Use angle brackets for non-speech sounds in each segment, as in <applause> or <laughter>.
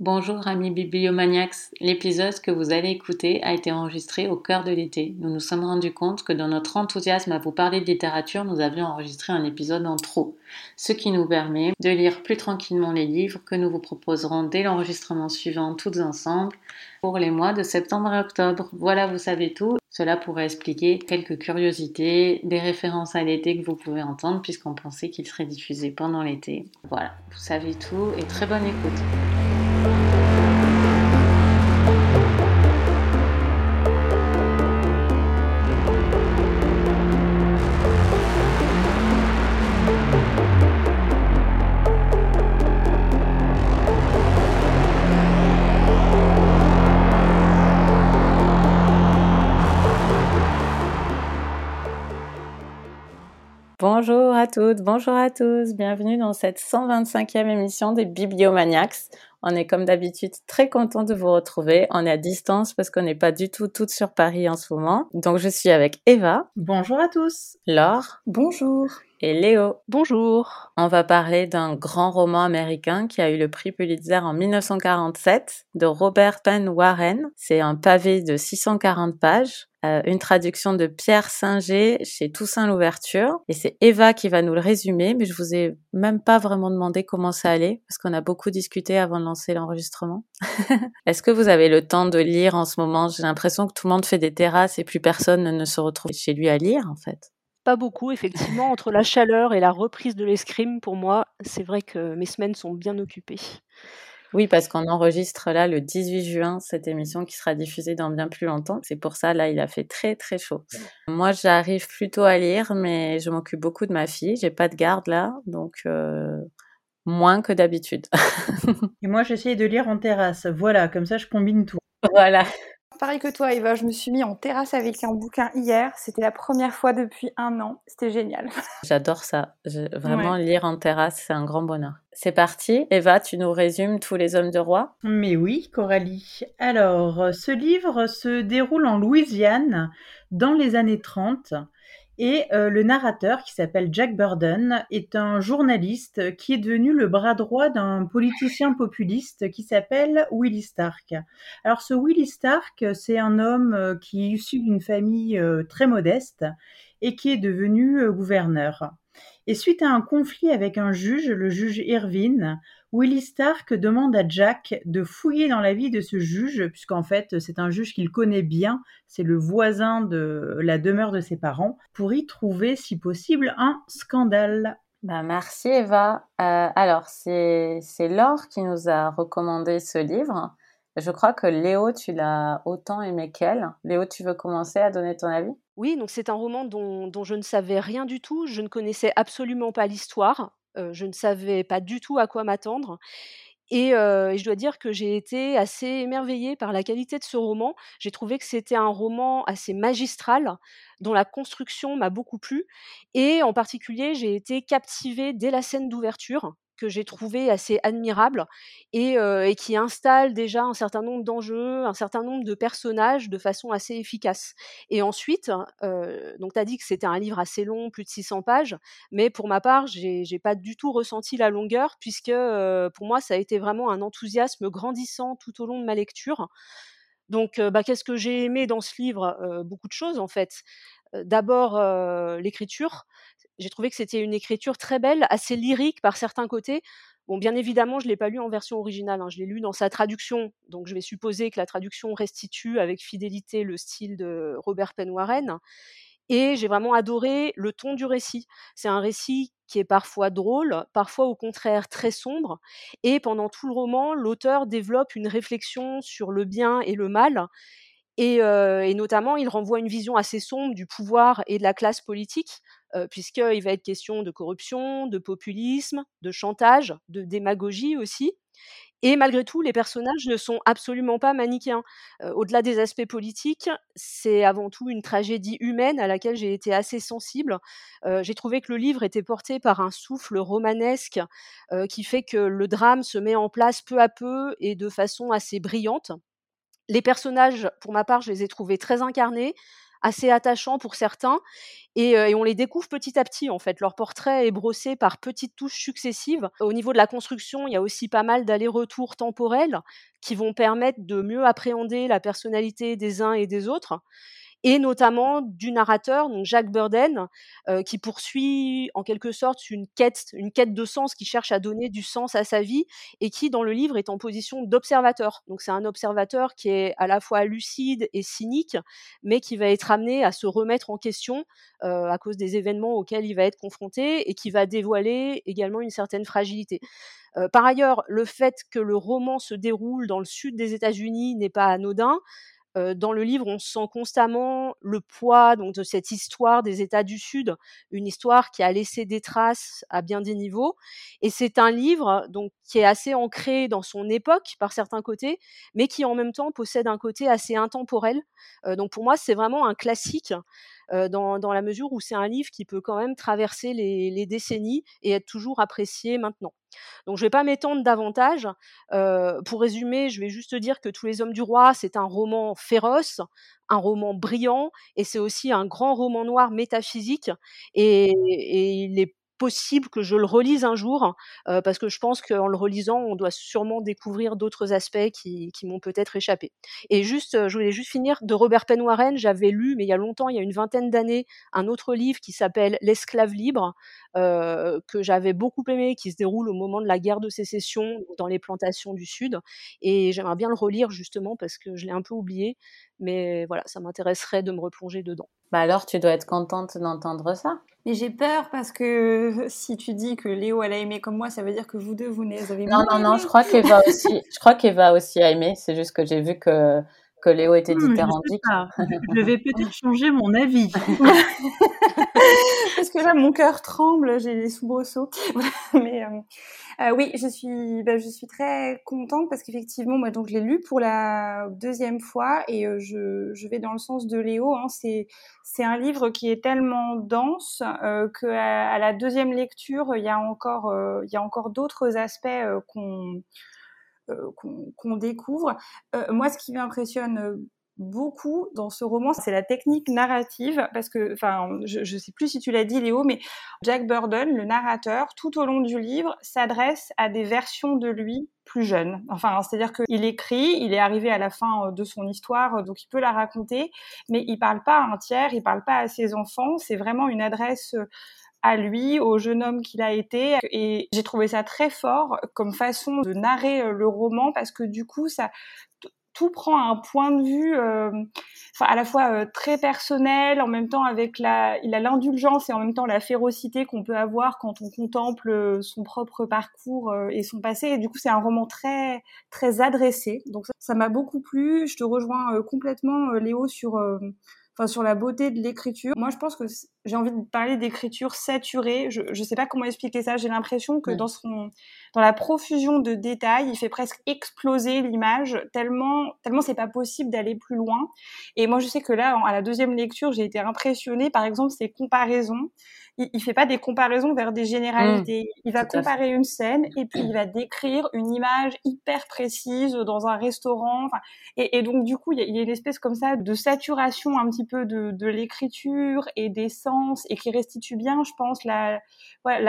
Bonjour amis bibliomaniacs, l'épisode que vous allez écouter a été enregistré au cœur de l'été. Nous nous sommes rendus compte que dans notre enthousiasme à vous parler de littérature, nous avions enregistré un épisode en trop, ce qui nous permet de lire plus tranquillement les livres que nous vous proposerons dès l'enregistrement suivant toutes ensemble pour les mois de septembre et octobre. Voilà, vous savez tout. Cela pourrait expliquer quelques curiosités, des références à l'été que vous pouvez entendre puisqu'on pensait qu'il serait diffusé pendant l'été. Voilà, vous savez tout et très bonne écoute. Bonjour à toutes, bonjour à tous, bienvenue dans cette 125e émission des Bibliomaniacs. On est comme d'habitude très content de vous retrouver. On est à distance parce qu'on n'est pas du tout toutes sur Paris en ce moment. Donc je suis avec Eva. Bonjour à tous. Laure. Bonjour. Et Léo. Bonjour. On va parler d'un grand roman américain qui a eu le prix Pulitzer en 1947 de Robert Penn Warren. C'est un pavé de 640 pages euh, une traduction de Pierre Singer chez Toussaint Louverture. Et c'est Eva qui va nous le résumer, mais je vous ai même pas vraiment demandé comment ça allait, parce qu'on a beaucoup discuté avant de lancer l'enregistrement. <laughs> Est-ce que vous avez le temps de lire en ce moment? J'ai l'impression que tout le monde fait des terrasses et plus personne ne se retrouve chez lui à lire, en fait. Pas beaucoup, effectivement. Entre la chaleur et la reprise de l'escrime, pour moi, c'est vrai que mes semaines sont bien occupées. Oui, parce qu'on enregistre là le 18 juin cette émission qui sera diffusée dans bien plus longtemps. C'est pour ça, là, il a fait très très chaud. Moi, j'arrive plutôt à lire, mais je m'occupe beaucoup de ma fille. J'ai pas de garde là, donc euh, moins que d'habitude. <laughs> Et moi, j'essaye de lire en terrasse. Voilà, comme ça, je combine tout. Voilà pareil que toi, Eva, je me suis mis en terrasse avec un bouquin hier. C'était la première fois depuis un an. C'était génial. <laughs> J'adore ça. vraiment, lire en terrasse, c'est un grand bonheur. C'est parti. Eva, tu nous résumes tous les hommes de roi? Mais oui, Coralie. Alors, ce livre se déroule en Louisiane dans les années 30 et euh, le narrateur, qui s'appelle Jack Burden, est un journaliste qui est devenu le bras droit d'un politicien populiste qui s'appelle Willie Stark. Alors ce Willie Stark, c'est un homme euh, qui est issu d'une famille euh, très modeste et qui est devenu gouverneur. Et suite à un conflit avec un juge, le juge Irvine, Willie Stark demande à Jack de fouiller dans la vie de ce juge, puisqu'en fait c'est un juge qu'il connaît bien, c'est le voisin de la demeure de ses parents, pour y trouver si possible un scandale. Bah, merci Eva. Euh, alors c'est Laure qui nous a recommandé ce livre. Je crois que Léo, tu l'as autant aimé qu'elle. Léo, tu veux commencer à donner ton avis? Oui, donc c'est un roman dont, dont, je ne savais rien du tout. Je ne connaissais absolument pas l'histoire je ne savais pas du tout à quoi m'attendre. Et, je dois dire que j'ai été assez émerveillée par la qualité de ce roman. J'ai trouvé que c'était un roman assez magistral, dont la construction m'a beaucoup plu. Et en particulier, j'ai été captivée dès la scène d'ouverture que j'ai trouvé assez admirable et, qui installe déjà un certain nombre d'enjeux, un certain nombre de personnages de façon assez efficace. Et ensuite, donc tu as dit que c'était un livre assez long, plus de 600 pages, mais pour ma part, j'ai pas du tout ressenti la longueur puisque pour moi, ça a été vraiment un enthousiasme grandissant tout au long de ma lecture. Donc, bah, qu'est-ce que j'ai aimé dans ce livre? Beaucoup de choses en fait. D'abord, l'écriture j'ai trouvé que c'était une écriture très belle, assez lyrique par certains côtés. Bon, bien évidemment, je ne l'ai pas lu en version originale, hein, je l'ai lu dans sa traduction, donc je vais supposer que la traduction restitue avec fidélité le style de Robert Penn Warren. Et j'ai vraiment adoré le ton du récit. C'est un récit qui est parfois drôle, parfois au contraire très sombre. Et pendant tout le roman, l'auteur développe une réflexion sur le bien et le mal. Et, et, notamment, il renvoie une vision assez sombre du pouvoir et de la classe politique, puisqu'il va être question de corruption, de populisme, de chantage, de démagogie aussi. Et malgré tout, les personnages ne sont absolument pas manichéens. Au-delà des aspects politiques, c'est avant tout une tragédie humaine à laquelle j'ai été assez sensible. j'ai trouvé que le livre était porté par un souffle romanesque qui fait que le drame se met en place peu à peu et de façon assez brillante. Les personnages, pour ma part, je les ai trouvés très incarnés, assez attachants pour certains, et, et, on les découvre petit à petit en fait. Leur portrait est brossé par petites touches successives. Au niveau de la construction, il y a aussi pas mal d'allers-retours temporels qui vont permettre de mieux appréhender la personnalité des uns et des autres et notamment du narrateur, donc Jacques Burden, euh, qui poursuit en quelque sorte une quête, une quête de sens, qui cherche à donner du sens à sa vie et qui, dans le livre, est en position d'observateur. Donc c'est un observateur qui est à la fois lucide et cynique, mais qui va être amené à se remettre en question euh, à cause des événements auxquels il va être confronté et qui va dévoiler également une certaine fragilité. Euh, par ailleurs, le fait que le roman se déroule dans le sud des États-Unis n'est pas anodin dans le livre, on sent constamment le poids donc de cette histoire des États du Sud, une histoire qui a laissé des traces à bien des niveaux. Et c'est un livre donc qui est assez ancré dans son époque par certains côtés, mais qui en même temps possède un côté assez intemporel. donc pour moi, c'est vraiment un classique. Dans, dans, la mesure où c'est un livre qui peut quand même traverser les, décennies et être toujours apprécié maintenant. Donc je ne vais pas m'étendre davantage. Euh, pour résumer, je vais juste dire que Tous les hommes du roi, c'est un roman féroce, un roman brillant, et c'est aussi un grand roman noir métaphysique. Et il est possible que je le relise un jour, euh, parce que je pense qu'en le relisant, on doit sûrement découvrir d'autres aspects qui, m'ont peut-être échappé. Et juste, euh, je voulais juste finir de Robert Penn Warren, j'avais lu, mais il y a longtemps, il y a une vingtaine d'années, un autre livre qui s'appelle L'esclave libre, euh, que j'avais beaucoup aimé, qui se déroule au moment de la guerre de sécession dans les plantations du Sud. Et j'aimerais bien le relire justement parce que je l'ai un peu oublié. Mais voilà, ça m'intéresserait de me replonger dedans. Bah alors, tu dois être contente d'entendre ça. Mais j'ai peur parce que <laughs> si tu dis que Léo elle a aimé comme moi, ça veut dire que vous deux vous avez Non non non, je crois qu'Eva aussi, je crois qu'Eva aussi a aimé. C'est juste que j'ai vu que que Léo était dithyrambique. Je, vais peut-être changer mon avis. <laughs> Parce que là, mon cœur tremble, j'ai des soubresauts. <laughs> Mais euh, euh, oui, je suis, bah, je suis très contente parce qu'effectivement, moi, donc je l'ai lu pour la deuxième fois et euh, je, je, vais dans le sens de Léo. Hein, c'est c'est un livre qui est tellement dense euh, que à, la deuxième lecture, il y a encore il y a encore d'autres aspects qu'on euh, qu'on découvre. Euh, moi, ce qui m'impressionne euh, beaucoup dans ce roman, c'est la technique narrative, parce que, enfin, je ne sais plus si tu l'as dit, Léo, mais Jack Burden, le narrateur, tout au long du livre, s'adresse à des versions de lui plus jeunes. Enfin, c'est-à-dire qu'il écrit, il est arrivé à la fin de son histoire, donc il peut la raconter, mais il parle pas à un tiers, il parle pas à ses enfants. C'est vraiment une adresse à lui, au jeune homme qu'il a été. Et j'ai trouvé ça très fort comme façon de narrer euh, le roman parce que du coup, ça tout prend un point de vue euh, à la fois euh, très personnel, en même temps avec la, il a l'indulgence et en même temps la férocité qu'on peut avoir quand on contemple son propre parcours et son passé. Et du coup, c'est un roman très très adressé. Donc ça m'a beaucoup plu. Je te rejoins complètement, Léo, sur enfin sur la beauté de l'écriture. Moi, je pense que j'ai envie de parler d'écriture saturée. Je ne sais pas comment expliquer ça. J'ai l'impression que dans son dans la profusion de détails, il fait presque exploser l'image tellement tellement c'est pas possible d'aller plus loin. Et moi, je sais que là, à la deuxième lecture, j'ai été impressionnée. Par exemple, ses comparaisons il, il fait pas des comparaisons vers des généralités. Mmh. il va comparer une scène et puis il va décrire une image hyper précise dans un restaurant. Et, et, donc du coup, il y, a, il y, a, une espèce comme ça de saturation un petit peu de, de l'écriture et des sens et qui restitue bien, je pense, la,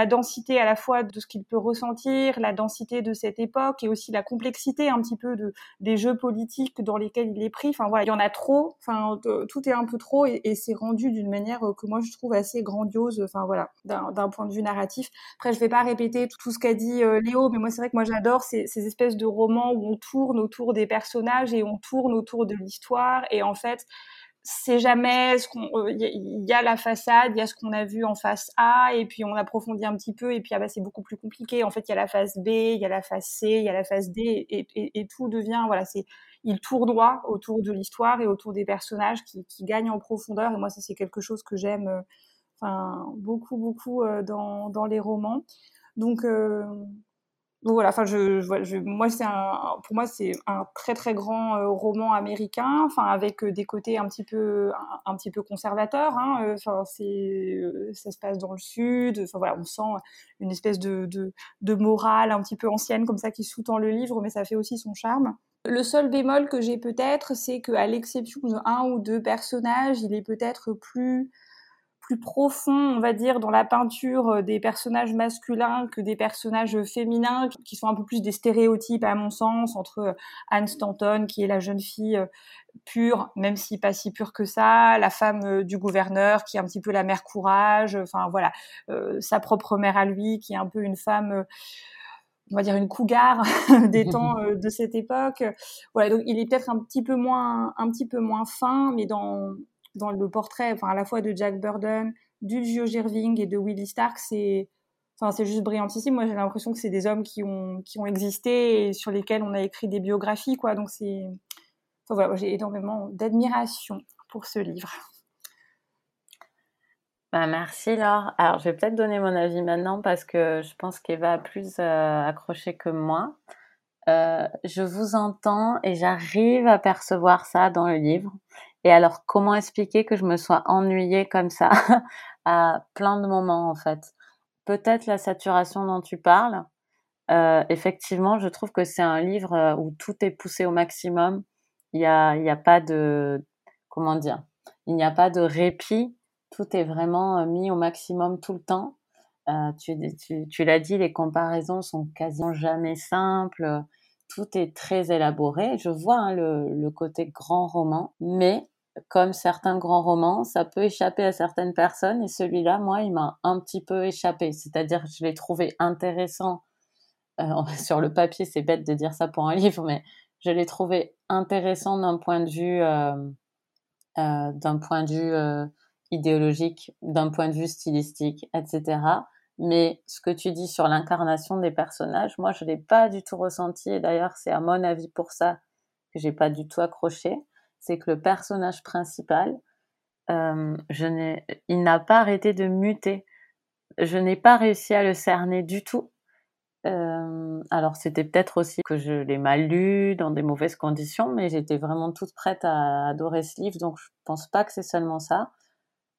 densité à la fois de ce qu'il peut ressentir, la densité de cette époque et aussi la complexité un petit peu de des jeux politiques dans lesquels il est pris. Enfin voilà, il y en a trop. Enfin, tout est un peu trop et, c'est rendu d'une manière que moi je trouve assez grandiose enfin voilà, d'un point de vue narratif. Après, je vais pas répéter tout, ce qu'a dit euh, Léo, mais moi c'est vrai que moi j'adore ces, ces, espèces de romans où on tourne autour des personnages et on tourne autour de l'histoire et en fait c'est jamais ce qu'on il euh, y, a la façade il y a ce qu'on a vu en face A et puis on approfondit un petit peu et puis ah bah, c'est beaucoup plus compliqué en fait il y a la face B il y a la face C il y a la face D et, tout devient voilà c'est il tournoie autour de l'histoire et autour des personnages qui, gagnent en profondeur et moi ça c'est quelque chose que j'aime euh, beaucoup, beaucoup euh, dans, les romans. Donc, voilà, enfin, je, moi, c'est pour moi, c'est un très très grand euh, roman américain, enfin, avec des côtés un petit peu, un, petit peu conservateurs. Hein, enfin, c'est, ça se passe dans le sud. Enfin voilà, on sent une espèce de, de, morale un petit peu ancienne comme ça qui sous-tend le livre, mais ça fait aussi son charme. Le seul bémol que j'ai peut-être, c'est qu'à l'exception de un ou deux personnages, il est peut-être plus plus profond, on va dire, dans la peinture euh, des personnages masculins que des personnages féminins, qui sont un peu plus des stéréotypes à mon sens, entre euh, Anne Stanton, qui est la jeune fille euh, pure, même si pas si pure que ça, la femme du gouverneur, qui est un petit peu la mère courage, enfin voilà, sa propre mère à lui, qui est un peu une femme on va dire une cougar <laughs> des temps <laughs> de cette époque. Voilà, donc il est peut-être un petit peu moins, un petit peu moins fin, mais dans dans le portrait, enfin à la fois de Jack Burden, du Gio Gerving et de Willie Stark, c'est enfin c'est juste brillantissime. Moi j'ai l'impression que c'est des hommes qui ont qui ont existé et sur lesquels on a écrit des biographies quoi. Donc c'est enfin, voilà, j'ai énormément d'admiration pour ce livre. Bah, merci Laure. Alors je vais peut-être donner mon avis maintenant parce que je pense qu'Eva a plus euh, accroché que moi. Euh, je vous entends et j'arrive à percevoir ça dans le livre. Et alors, comment expliquer que je me sois ennuyée comme ça <laughs> à plein de moments, en fait? Peut-être la saturation dont tu parles. Euh, effectivement, je trouve que c'est un livre euh, où tout est poussé au maximum. Il n'y a, a pas de, comment dire, il n'y a pas de répit. Tout est vraiment euh, mis au maximum tout le temps. Tu, l'as dit, les comparaisons sont quasiment jamais simples. Tout est très élaboré. Je vois hein, le côté grand roman, mais comme certains grands romans, ça peut échapper à certaines personnes et celui-là, moi, il m'a un petit peu échappé. C'est-à-dire je l'ai trouvé intéressant. Euh, <laughs> sur le papier, c'est bête de dire ça pour un <laughs> livre, mais je l'ai trouvé intéressant d'un point de vue, euh, euh, d'un point de vue idéologique, d'un point de vue stylistique, etc. Mais ce que tu dis sur l'incarnation des personnages, moi, je l'ai pas du tout ressenti. Et d'ailleurs, c'est à mon avis pour ça que j'ai pas du tout accroché c'est que le personnage principal, euh, je il n'a pas arrêté de muter. Je n'ai pas réussi à le cerner du tout. Euh, alors c'était peut-être aussi que je l'ai mal lu dans des mauvaises conditions, mais j'étais vraiment toute prête à adorer ce livre, donc je pense pas que c'est seulement ça.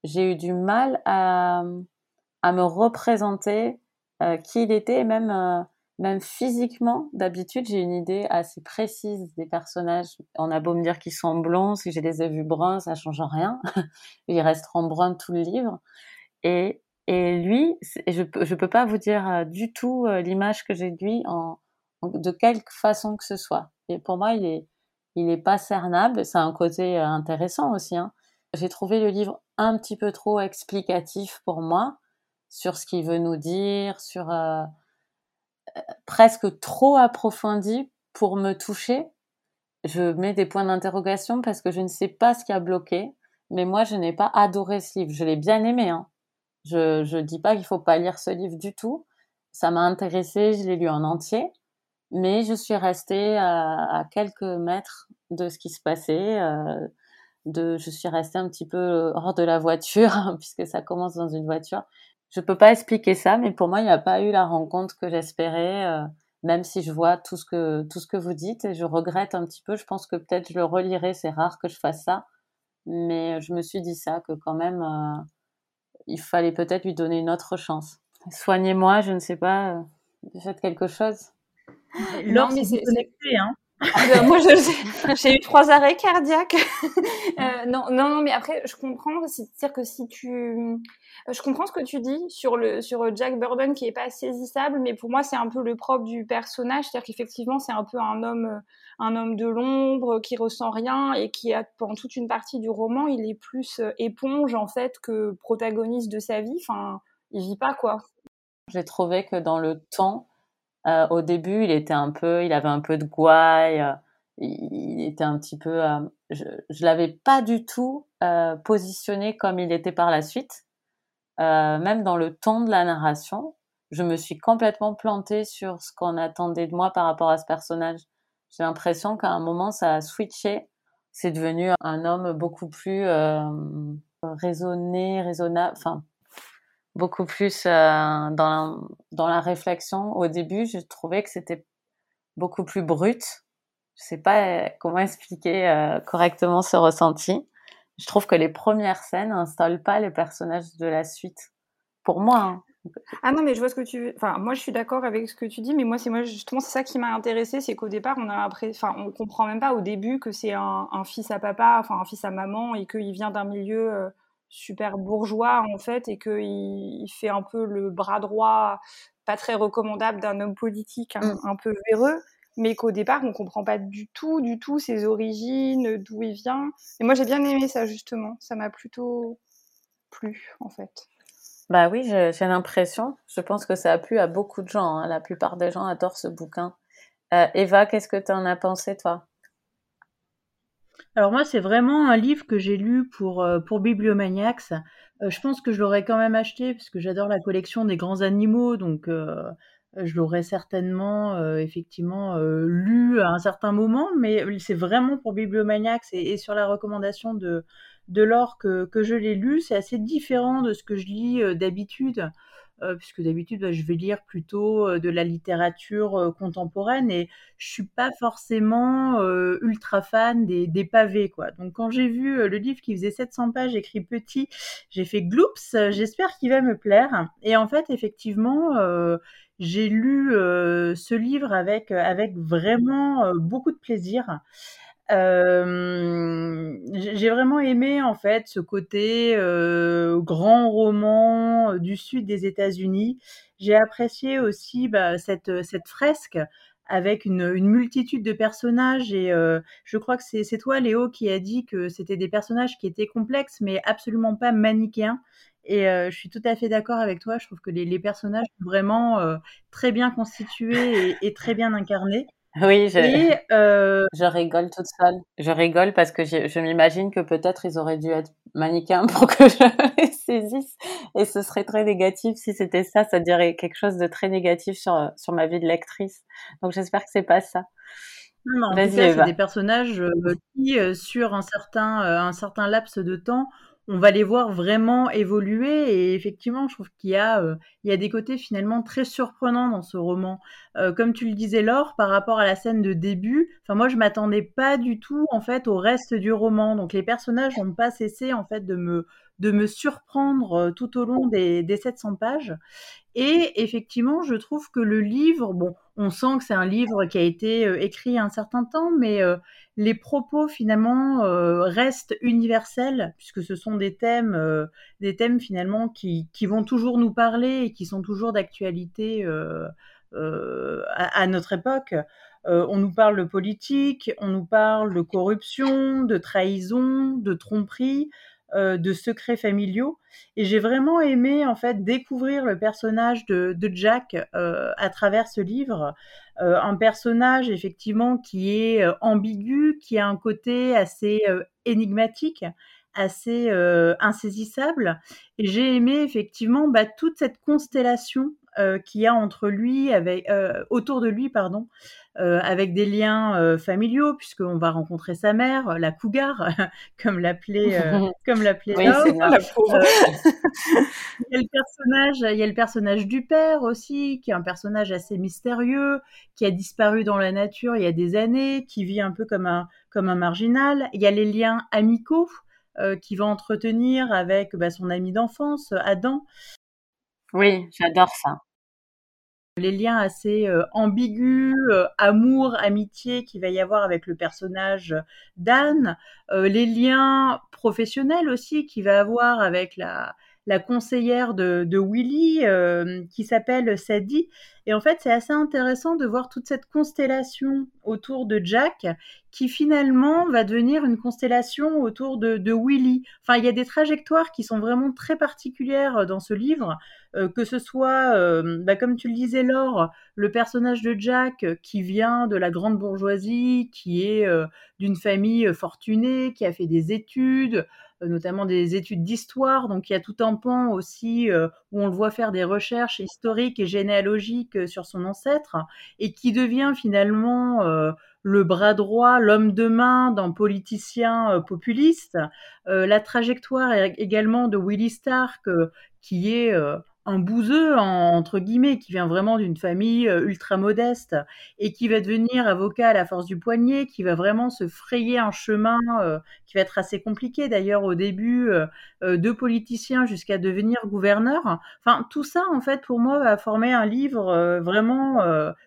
J'ai eu du mal à, me représenter euh, qui il était, et même même physiquement, d'habitude, j'ai une idée assez précise des personnages. On a beau me dire qu'ils sont blonds, si je les ai vus bruns, ça change rien. <laughs> Ils resteront bruns tout le livre. Et, et lui, je ne peux pas vous dire euh, du tout euh, l'image que j'ai de lui en, de quelque façon que ce soit. Et pour moi, il est, il est pas cernable. C'est un côté euh, intéressant aussi. Hein. J'ai trouvé le livre un petit peu trop explicatif pour moi sur ce qu'il veut nous dire, sur presque trop approfondi pour me toucher. Je mets des points d'interrogation parce que je ne sais pas ce qui a bloqué. Mais moi, je n'ai pas adoré ce livre. Je l'ai bien aimé. Hein. Je je dis pas qu'il faut pas lire ce livre du tout. Ça m'a intéressé. Je l'ai lu en entier. Mais je suis restée à, à, quelques mètres de ce qui se passait. Euh, de, je suis restée un petit peu hors de la voiture <laughs> puisque ça commence dans une voiture je peux pas expliquer ça, mais pour moi, il n'y a pas eu la rencontre que j'espérais, euh, même si je vois tout ce que tout ce que vous dites et je regrette un petit peu. Je pense que peut-être je le relirai. C'est rare que je fasse ça, mais je me suis dit ça que quand même, euh, il fallait peut-être lui donner une autre chance. Soignez-moi, je ne sais pas, euh, faites quelque chose. Non, mais c'est connecté, hein. Ben, <laughs> moi, j'ai eu trois arrêts cardiaques. <laughs> euh, non, non, non, mais après, je comprends. C'est-à-dire que si tu, je comprends ce que tu dis sur le sur Jack Burden qui est pas saisissable, mais pour moi, c'est un peu le propre du personnage. C'est-à-dire qu'effectivement, c'est un peu un homme, un homme de l'ombre qui ressent rien et qui a pendant toute une partie du roman, il est plus euh, éponge en fait que protagoniste de sa vie. Enfin, il vit pas quoi. J'ai trouvé que dans le temps euh, au début, il était un peu, il avait un peu de gouaille, euh, il, était un petit peu, euh, je, je l'avais pas du tout euh, positionné comme il était par la suite. même dans le ton de la narration, je me suis complètement plantée sur ce qu'on attendait de moi par rapport à ce personnage. J'ai l'impression qu'à un moment, ça a switché. C'est devenu un homme beaucoup plus raisonné, raisonnable, enfin beaucoup plus euh, dans, dans la réflexion. Au début, je trouvais que c'était beaucoup plus brut. Je sais pas euh, comment expliquer euh, correctement ce ressenti. Je trouve que les premières scènes n'installent pas les personnages de la suite. Pour moi. Hein. Ah non, mais je vois ce que tu veux. Enfin, moi, je suis d'accord avec ce que tu dis, mais moi, c'est moi justement, c'est ça qui m'a intéressé, c'est qu'au départ, on a après, enfin, on comprend même pas au début que c'est un, fils à papa, enfin, un fils à maman, et qu'il vient d'un milieu super bourgeois en fait, et qu'il il fait un peu le bras droit, pas très recommandable d'un homme politique, un, mm. un peu véreux mais qu'au départ, on comprend pas du tout, du tout ses origines, d'où il vient. Et moi, j'ai bien aimé ça, justement. Ça m'a plutôt plu, en fait. Bah oui, j'ai l'impression. Je pense que ça a plu à beaucoup de gens. Hein. La plupart des gens adorent ce bouquin. Euh, Eva, qu'est-ce que tu en as pensé, toi? Alors moi, c'est vraiment un livre que j'ai lu pour, euh, pour Bibliomaniacs. Euh, je pense que je l'aurais quand même acheté parce que j'adore la collection des grands animaux, donc je l'aurais certainement effectivement lu à un certain moment, mais c'est vraiment pour Bibliomaniacs et, sur la recommandation de, de Laure que, que je l'ai lu. C'est assez différent de ce que je lis d'habitude. Puisque d'habitude bah, je vais lire plutôt de la littérature contemporaine et je suis pas forcément ultra fan des, des, pavés quoi. Donc quand j'ai vu le livre qui faisait 700 pages écrit petit, j'ai fait gloops, j'espère qu'il va me plaire. Et en fait effectivement j'ai lu ce livre avec, avec vraiment beaucoup de plaisir. J'ai vraiment aimé en fait ce côté grand roman du sud des États-Unis. J'ai apprécié aussi bah, cette, cette fresque avec une, multitude de personnages et je crois que c'est toi Léo qui a dit que c'était des personnages qui étaient complexes mais absolument pas manichéens et je suis tout à fait d'accord avec toi. Je trouve que les, personnages sont vraiment très bien constitués et, très bien incarnés. Oui, je, et, euh... je rigole toute seule. Je rigole parce que je, m'imagine que peut-être ils auraient dû être mannequins <laughs> pour que je les saisisse. Et ce serait très négatif si c'était ça. Ça dirait quelque chose de très négatif sur, sur ma vie de lectrice. Donc j'espère que c'est pas ça. Non, en tout cas, c'est des personnages euh, qui, euh, sur un certain, un certain laps de temps, on va les voir vraiment évoluer et effectivement, je trouve qu'il y a euh, il y a des côtés finalement très surprenants dans ce roman. Euh, comme tu le disais Laure, par rapport à la scène de début, enfin moi je m'attendais pas du tout en fait au reste du roman. Donc les personnages n'ont pas cessé en fait de me de me surprendre euh, tout au long des, des 700 pages. Et effectivement, je trouve que le livre, bon, on sent que c'est un livre qui a été euh, écrit un certain temps, mais euh, les propos finalement restent universels puisque ce sont des thèmes, des thèmes finalement qui, qui, vont toujours nous parler et qui sont toujours d'actualité à, à, notre époque. on nous parle de politique, on nous parle de corruption, de trahison, de tromperie. Euh, de secrets familiaux. Et j'ai vraiment aimé en fait découvrir le personnage de, Jack euh, à travers ce livre. Euh, un personnage effectivement qui est ambigu, qui a un côté assez énigmatique, assez insaisissable. Et j'ai aimé effectivement bah, toute cette constellation euh, qu'il y a entre lui, avec, euh, autour de lui, pardon, euh, avec des liens familiaux, puisqu'on va rencontrer sa mère, la cougar, <laughs> comme l'appelait, <laughs> comme l'appelait oui, <laughs> il, y a le personnage, il y a le personnage du père aussi, qui est un personnage assez mystérieux, qui a disparu dans la nature il y a des années, qui vit un peu comme un, comme un marginal. Il y a les liens amicaux. Euh, qui va entretenir avec bah, son ami d'enfance, Adam. Oui, j'adore ça. Les liens assez euh, ambigus, euh, amour, amitié qu'il va y avoir avec le personnage d'Anne, euh, les liens professionnels aussi qu'il va avoir avec la, conseillère de Willy qui s'appelle Sadie. Et en fait, c'est assez intéressant de voir toute cette constellation autour de Jack qui finalement va devenir une constellation autour de, Willy. Enfin, il y a des trajectoires qui sont vraiment très particulières dans ce livre, euh, que ce soit, euh, bah, comme tu le disais Laure, le personnage de Jack qui vient de la grande bourgeoisie, qui est euh, d'une famille fortunée, qui a fait des études, notamment des études d'histoire. Donc il y a tout un pan aussi où on le voit faire des recherches historiques et généalogiques sur son ancêtre et qui devient finalement le bras droit, l'homme de main d'un politicien euh, populiste. Euh, la trajectoire également de Willie Stark, euh, qui est un bouseux entre guillemets qui vient vraiment d'une famille euh, ultra modeste et qui va devenir avocat à la force du poignet, qui va vraiment se frayer un chemin euh, qui va être assez compliqué d'ailleurs au début euh, de politicien jusqu'à devenir gouverneur. Enfin tout ça en fait pour moi va former un livre vraiment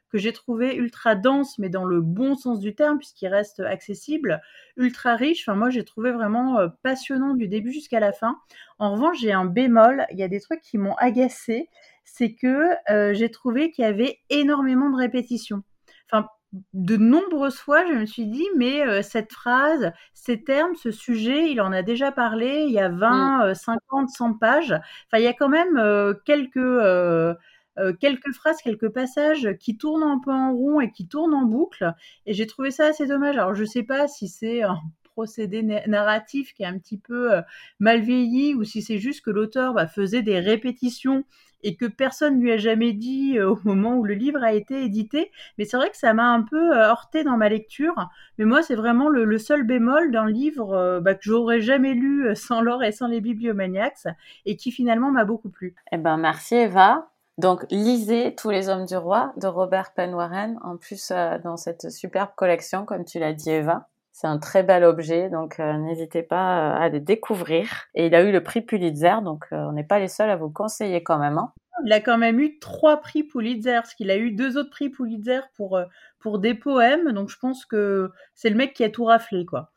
que j'ai trouvé ultra dense, mais dans le bon sens du terme, puisqu'il reste accessible, ultra riche. Enfin, moi, j'ai trouvé vraiment euh, passionnant du début jusqu'à la fin. En revanche, j'ai un bémol. Il y a des trucs qui m'ont agacé. C'est que euh, j'ai trouvé qu'il y avait énormément de répétitions. Enfin, de nombreuses fois, je me suis dit, mais euh, cette phrase, ces termes, ce sujet, il en a déjà parlé il y a 20, 50, 100 pages. Enfin, il y a quand même quelques euh, quelques phrases, quelques passages qui tournent un peu en rond et qui tournent en boucle. Et j'ai trouvé ça assez dommage. Alors je sais pas si c'est un <laughs> procédé narratif qui est un petit peu euh, mal vieilli ou si c'est juste que l'auteur bah, faisait des répétitions et que personne lui a jamais dit euh, <laughs> au moment où le livre a été édité. Mais c'est vrai que ça m'a un peu heurté dans ma lecture. Mais moi, c'est vraiment le, seul bémol d'un livre bah, que j'aurais jamais lu sans l'or et sans les bibliomaniacs et qui finalement m'a beaucoup plu. Eh ben, merci Eva. Donc, lisez Tous les hommes du roi de Robert Penn Warren, en plus euh, dans cette superbe collection, comme tu l'as dit Eva. C'est un très bel objet, donc euh, n'hésitez pas euh, à les découvrir. Et il a eu le prix Pulitzer, donc on n'est pas les seuls à vous conseiller quand même. Hein. Il a quand même eu trois prix Pulitzer, parce qu'il a eu deux autres prix Pulitzer pour, pour des poèmes, donc je pense que c'est le mec qui a tout raflé, quoi.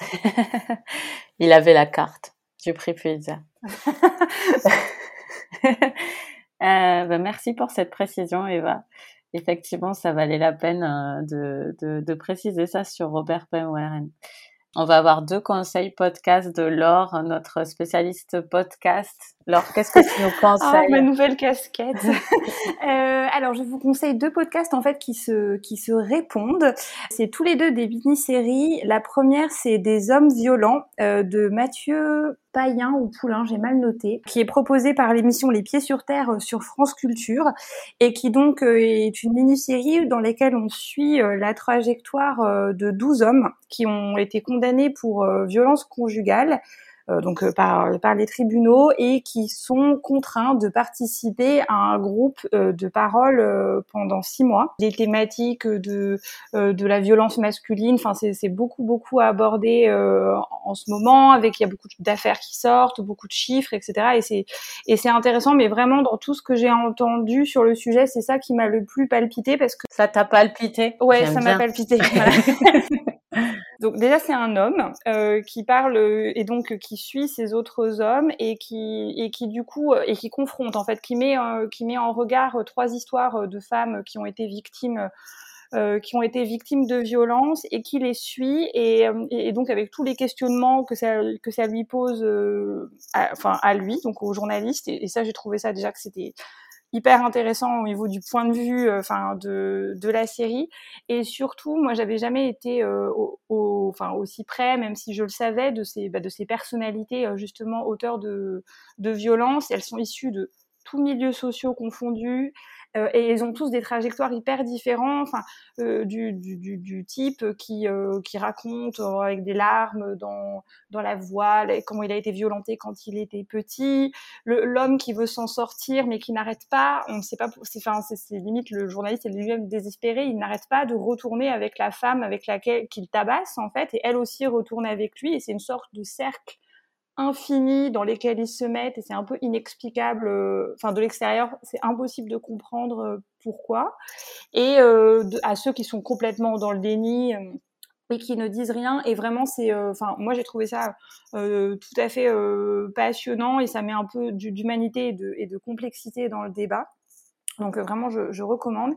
<laughs> il avait la carte du prix Pulitzer. <laughs> Euh, bah, merci pour cette précision, Eva. Effectivement, ça valait la peine euh, de, préciser ça sur Robert Penwaren. On va avoir deux conseils podcast de Laure, notre spécialiste podcast. Laure, qu'est-ce que tu nous conseilles Ah, ma nouvelle casquette. <laughs> euh, alors, je vous conseille deux podcasts en fait qui se qui se répondent. C'est tous les deux des mini-séries. La première, c'est Des hommes violents euh, de Mathieu Païen ou Poulain, j'ai mal noté, qui est proposé par l'émission Les Pieds sur Terre euh, sur France Culture et qui donc est une mini-série dans laquelle on suit la trajectoire de 12 hommes qui ont été condamnés pour violence conjugale donc euh, par, par les tribunaux et qui sont contraints de participer à un groupe euh, de parole pendant six mois. Les thématiques de de la violence masculine, enfin c'est beaucoup beaucoup abordé en ce moment avec il y a beaucoup d'affaires qui sortent, beaucoup de chiffres, etc. Et c'est et c'est intéressant, mais vraiment dans tout ce que j'ai entendu sur le sujet, c'est ça qui m'a le plus palpité parce que ça t'a palpité. Ouais, ça m'a palpité. <laughs> Donc déjà c'est un homme euh, qui parle euh, et donc qui suit ces autres hommes et qui et qui du coup et qui confronte en fait, qui met euh, qui met en regard trois histoires de femmes qui ont été victimes qui ont été victimes de violences et qui les suit et, et, donc avec tous les questionnements que ça que ça lui pose à, enfin à lui donc au journaliste. Et ça j'ai trouvé ça déjà que c'était hyper intéressant au niveau du point de vue euh, enfin de, de la série. Et surtout moi j'avais jamais été euh, au, enfin aussi près même si je le savais de ces bah, de ces personnalités euh, justement auteurs de de violence. Elles sont issues de tous milieux sociaux confondus euh, et ils ont tous des trajectoires hyper différentes, enfin, euh, du, du, du, type qui, euh, qui raconte avec des larmes dans, dans la voix comment il a été violenté quand il était petit, l'homme qui veut s'en sortir mais qui n'arrête pas, on ne sait pas, c'est enfin, limite le journaliste est lui-même désespéré, il n'arrête pas de retourner avec la femme avec laquelle qu'il tabasse en fait, et elle aussi retourne avec lui, et c'est une sorte de cercle infinis dans lesquels ils se mettent et c'est un peu inexplicable. Euh, enfin, de l'extérieur, c'est impossible de comprendre euh, pourquoi. Et euh, à ceux qui sont complètement dans le déni et qui ne disent rien. Et vraiment, c'est, enfin, moi j'ai trouvé ça tout à fait passionnant et ça met un peu d'humanité et de, et de complexité dans le débat. Donc euh, vraiment, je, recommande.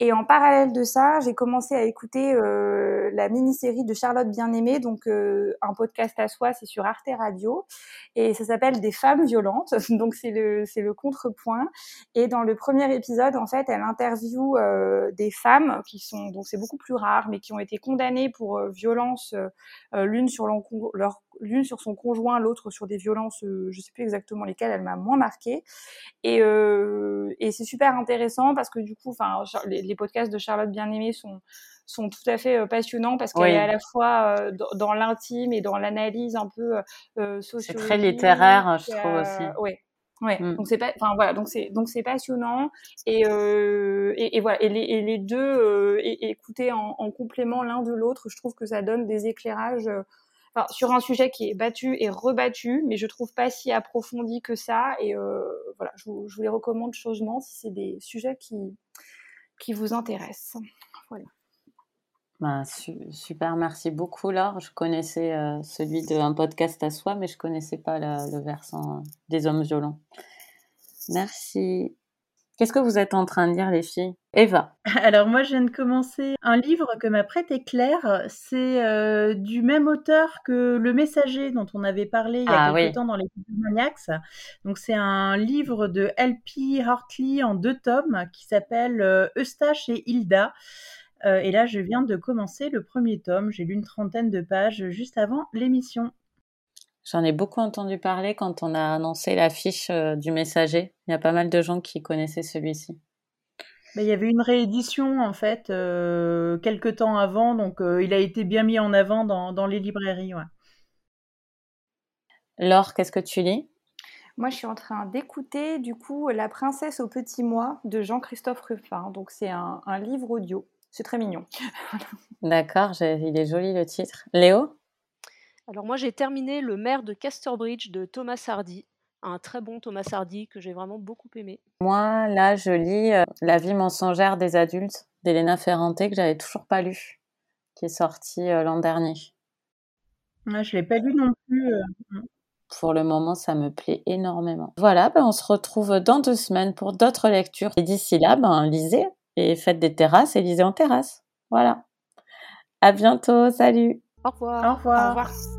Et en parallèle de ça, j'ai commencé à écouter euh, la mini-série de Charlotte Bien-Aimée, donc euh, un podcast à soi, c'est sur Arte Radio, et ça s'appelle Des femmes violentes. <laughs> Donc c'est le le contrepoint. Et dans le premier épisode, en fait, elle interviewe euh, des femmes qui sont donc c'est beaucoup plus rare, mais qui ont été condamnées pour violence l'une sur leur l'une sur son conjoint, l'autre sur des violences, je sais plus exactement lesquelles, elle m'a moins marqué. Et, et c'est super intéressant parce que du coup, enfin, les, podcasts de Charlotte Bien-Aimée sont sont tout à fait euh, passionnants parce qu'elle est à la fois dans, l'intime et dans l'analyse un peu sociologique. C'est très littéraire, je trouve aussi. Ouais, Ouais, mmh. donc c'est pas, enfin voilà, donc c'est donc c'est passionnant et, euh, et, et voilà et les, et les deux euh, écouter en, en, complément l'un de l'autre, je trouve que ça donne des éclairages. Sur un sujet qui est battu et rebattu, mais je trouve pas si approfondi que ça. Et euh, voilà, je vous, les recommande chaudement si c'est des sujets qui qui vous intéressent. Voilà. Bah, super, merci beaucoup Laure. Je connaissais euh, celui d'un podcast à soi, mais je connaissais pas le versant euh, des hommes violents. Merci. Qu'est-ce que vous êtes en train de dire, les filles? Eva. <laughs> Alors moi, je viens de commencer un livre que m'a prêté Claire. C'est euh, du même auteur que Le Messager dont on avait parlé il y a ah quelques temps dans les Maniacs. Donc c'est un livre de L.P. Hartley en deux tomes qui s'appelle Eustache et Hilda. Euh, et là, je viens de commencer le premier tome. J'ai lu une trentaine de pages juste avant l'émission. J'en ai beaucoup entendu parler quand on a annoncé l'affiche euh, du messager. Il y a pas mal de gens qui connaissaient celui-ci. il y avait une réédition en fait euh, quelques temps avant, donc il a été bien mis en avant dans, les librairies. Laure, qu'est-ce que tu lis? Moi, je suis en train d'écouter du coup La princesse au petit mois de Jean-Christophe Ruffin. Donc, c'est un, livre audio. C'est très mignon. <laughs> D'accord, il est joli le titre. Léo? Alors moi j'ai terminé Le maire de Casterbridge de Thomas Hardy, un très bon Thomas Hardy que j'ai vraiment beaucoup aimé. Moi là je lis euh, La vie mensongère des adultes d'Elena Ferrante que j'avais toujours pas lu, qui est sorti euh, l'an dernier. Je je l'ai pas lu non plus. Euh. Pour le moment, ça me plaît énormément. Voilà, ben, on se retrouve dans deux semaines pour d'autres lectures. Et d'ici là, ben, lisez et faites des terrasses et lisez en terrasse. Voilà. À bientôt. Salut. Au revoir. Au revoir. Au revoir.